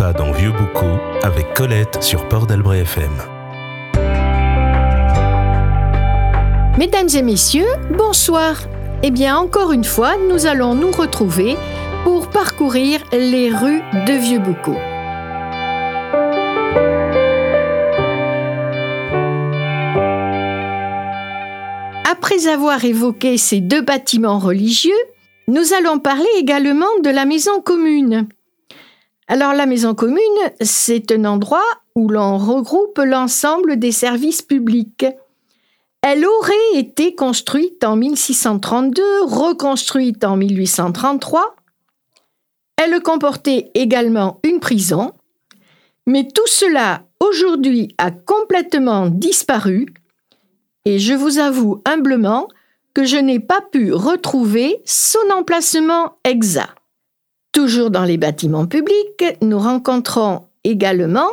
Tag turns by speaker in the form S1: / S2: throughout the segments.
S1: dans Vieux Boucau avec Colette sur Port d'Albret FM.
S2: Mesdames et messieurs, bonsoir. Eh bien, encore une fois, nous allons nous retrouver pour parcourir les rues de Vieux Boucau. Après avoir évoqué ces deux bâtiments religieux, nous allons parler également de la maison commune. Alors la maison commune, c'est un endroit où l'on regroupe l'ensemble des services publics. Elle aurait été construite en 1632, reconstruite en 1833. Elle comportait également une prison, mais tout cela aujourd'hui a complètement disparu et je vous avoue humblement que je n'ai pas pu retrouver son emplacement exact. Toujours dans les bâtiments publics, nous rencontrons également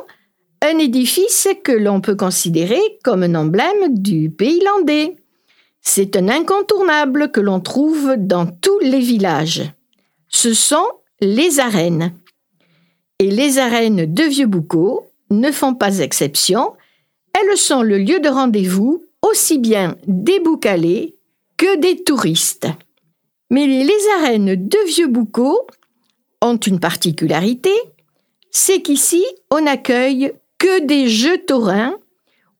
S2: un édifice que l'on peut considérer comme un emblème du pays landais. C'est un incontournable que l'on trouve dans tous les villages. Ce sont les arènes. Et les arènes de Vieux-Boucau ne font pas exception. Elles sont le lieu de rendez-vous aussi bien des boucalés que des touristes. Mais les arènes de Vieux-Boucau ont une particularité, c'est qu'ici, on n'accueille que des jeux taurins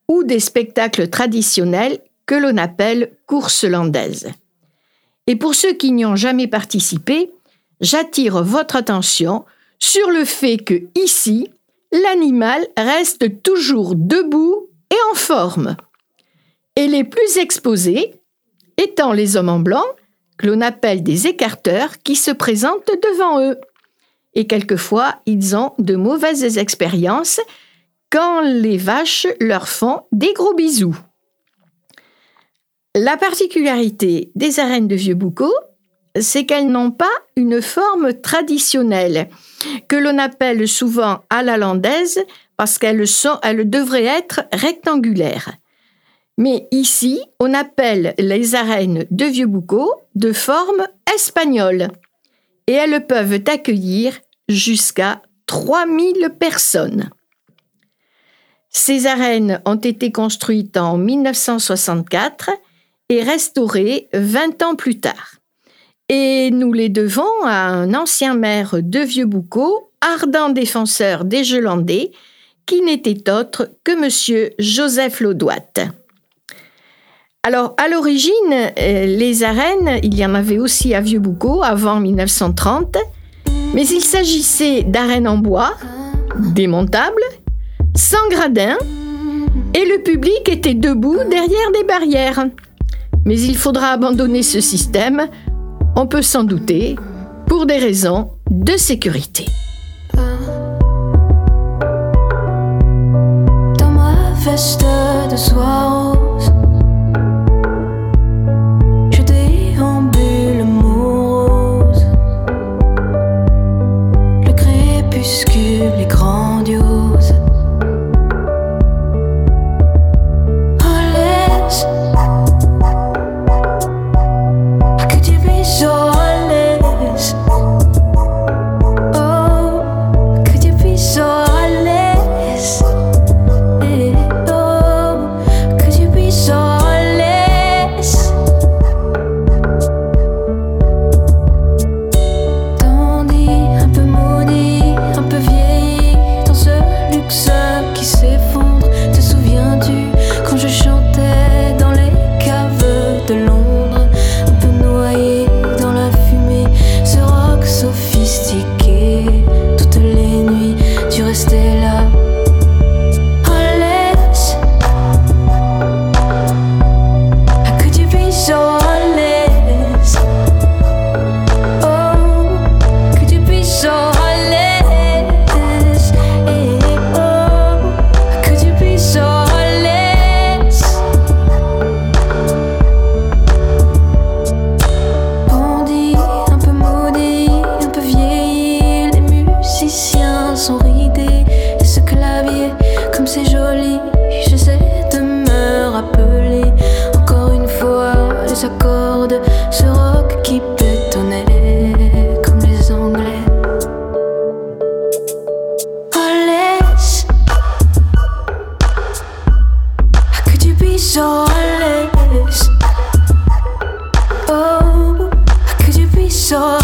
S2: ou des spectacles traditionnels que l'on appelle courses landaises. Et pour ceux qui n'y ont jamais participé, j'attire votre attention sur le fait que ici, l'animal reste toujours debout et en forme. Et les plus exposés étant les hommes en blanc, que l'on appelle des écarteurs, qui se présentent devant eux et quelquefois ils ont de mauvaises expériences quand les vaches leur font des gros bisous. La particularité des arènes de Vieux-Boucau, c'est qu'elles n'ont pas une forme traditionnelle, que l'on appelle souvent à la landaise parce qu'elles elles devraient être rectangulaires. Mais ici, on appelle les arènes de Vieux-Boucau de forme espagnole et elles peuvent accueillir jusqu'à 3000 personnes. Ces arènes ont été construites en 1964 et restaurées 20 ans plus tard. Et nous les devons à un ancien maire de Vieux-Boucau, ardent défenseur des Jelandais, qui n'était autre que M. Joseph Laudoite. Alors, à l'origine, euh, les arènes, il y en avait aussi à Vieux-Boucau avant 1930, mais il s'agissait d'arènes en bois, démontables, sans gradins, et le public était debout derrière des barrières. Mais il faudra abandonner ce système, on peut s'en douter, pour des raisons de sécurité.
S3: minuscules, les. Oh, could you be so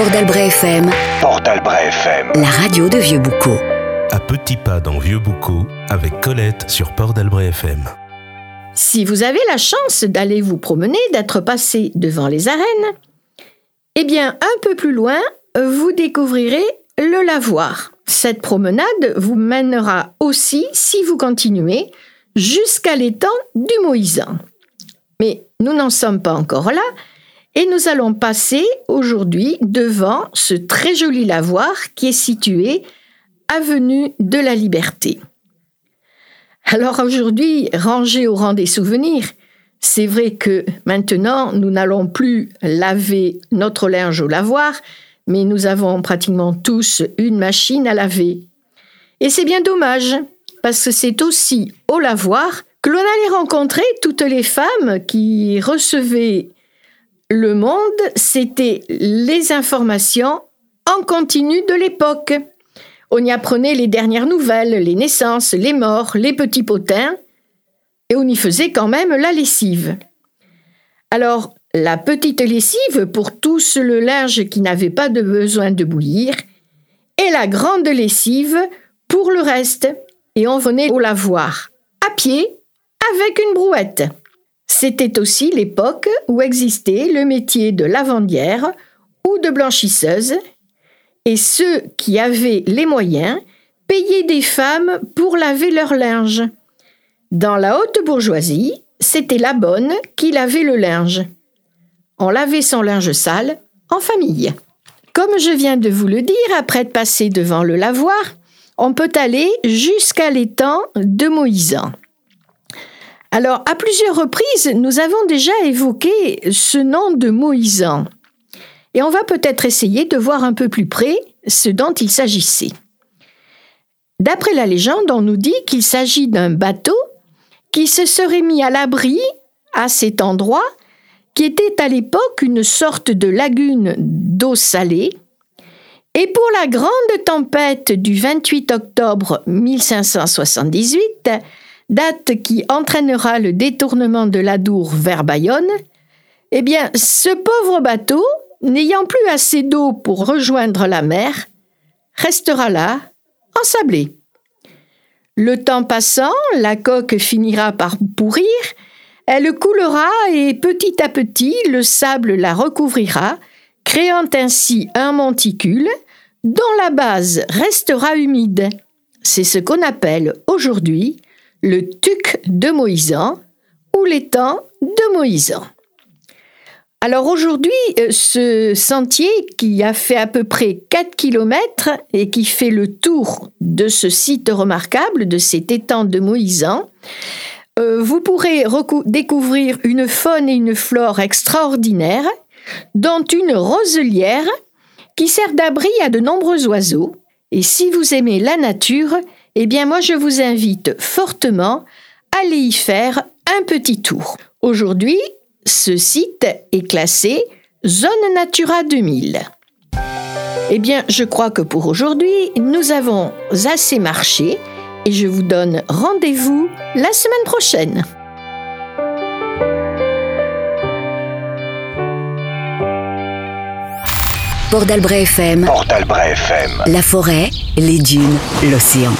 S4: Port d'Albret FM,
S5: Port d'Albret FM.
S4: la radio de Vieux-Boucau.
S1: À petits pas dans Vieux Boucau avec Colette sur Port d'Albret FM.
S2: Si vous avez la chance d'aller vous promener, d'être passé devant les arènes, eh bien, un peu plus loin, vous découvrirez le lavoir. Cette promenade vous mènera aussi, si vous continuez, jusqu'à l'étang du Moïsan. Mais nous n'en sommes pas encore là, et nous allons passer aujourd'hui devant ce très joli lavoir qui est situé avenue de la Liberté. Alors aujourd'hui, rangé au rang des souvenirs, c'est vrai que maintenant, nous n'allons plus laver notre linge au lavoir, mais nous avons pratiquement tous une machine à laver. Et c'est bien dommage, parce que c'est aussi au lavoir que l'on allait rencontrer toutes les femmes qui recevaient le monde, c'était les informations en continu de l'époque. On y apprenait les dernières nouvelles, les naissances, les morts, les petits potins, et on y faisait quand même la lessive. Alors, la petite lessive pour tous le linge qui n'avait pas besoin de bouillir, et la grande lessive pour le reste, et on venait au lavoir à pied avec une brouette. C'était aussi l'époque où existait le métier de lavandière ou de blanchisseuse, et ceux qui avaient les moyens payaient des femmes pour laver leur linge. Dans la haute bourgeoisie, c'était la bonne qui lavait le linge. On lavait son linge sale en famille. Comme je viens de vous le dire, après être passé devant le lavoir, on peut aller jusqu'à l'étang de Moïsan. Alors, à plusieurs reprises, nous avons déjà évoqué ce nom de Moïsan. Et on va peut-être essayer de voir un peu plus près ce dont il s'agissait. D'après la légende, on nous dit qu'il s'agit d'un bateau qui se serait mis à l'abri à cet endroit, qui était à l'époque une sorte de lagune d'eau salée. Et pour la grande tempête du 28 octobre 1578, date qui entraînera le détournement de l'Adour vers Bayonne, eh bien, ce pauvre bateau, n'ayant plus assez d'eau pour rejoindre la mer, restera là, ensablé. Le temps passant, la coque finira par pourrir, elle coulera et petit à petit le sable la recouvrira, créant ainsi un monticule dont la base restera humide. C'est ce qu'on appelle aujourd'hui le tuc de Moïsan ou l'étang de Moïsan. Alors aujourd'hui, euh, ce sentier qui a fait à peu près 4 km et qui fait le tour de ce site remarquable, de cet étang de Moïsan, euh, vous pourrez découvrir une faune et une flore extraordinaires, dont une roselière qui sert d'abri à de nombreux oiseaux. Et si vous aimez la nature, eh bien moi je vous invite fortement à aller y faire un petit tour. Aujourd'hui, ce site est classé Zone Natura 2000. Eh bien, je crois que pour aujourd'hui, nous avons assez marché et je vous donne rendez-vous la semaine prochaine.
S4: Port d'Albret FM.
S5: FM.
S4: La forêt, les dunes, l'océan.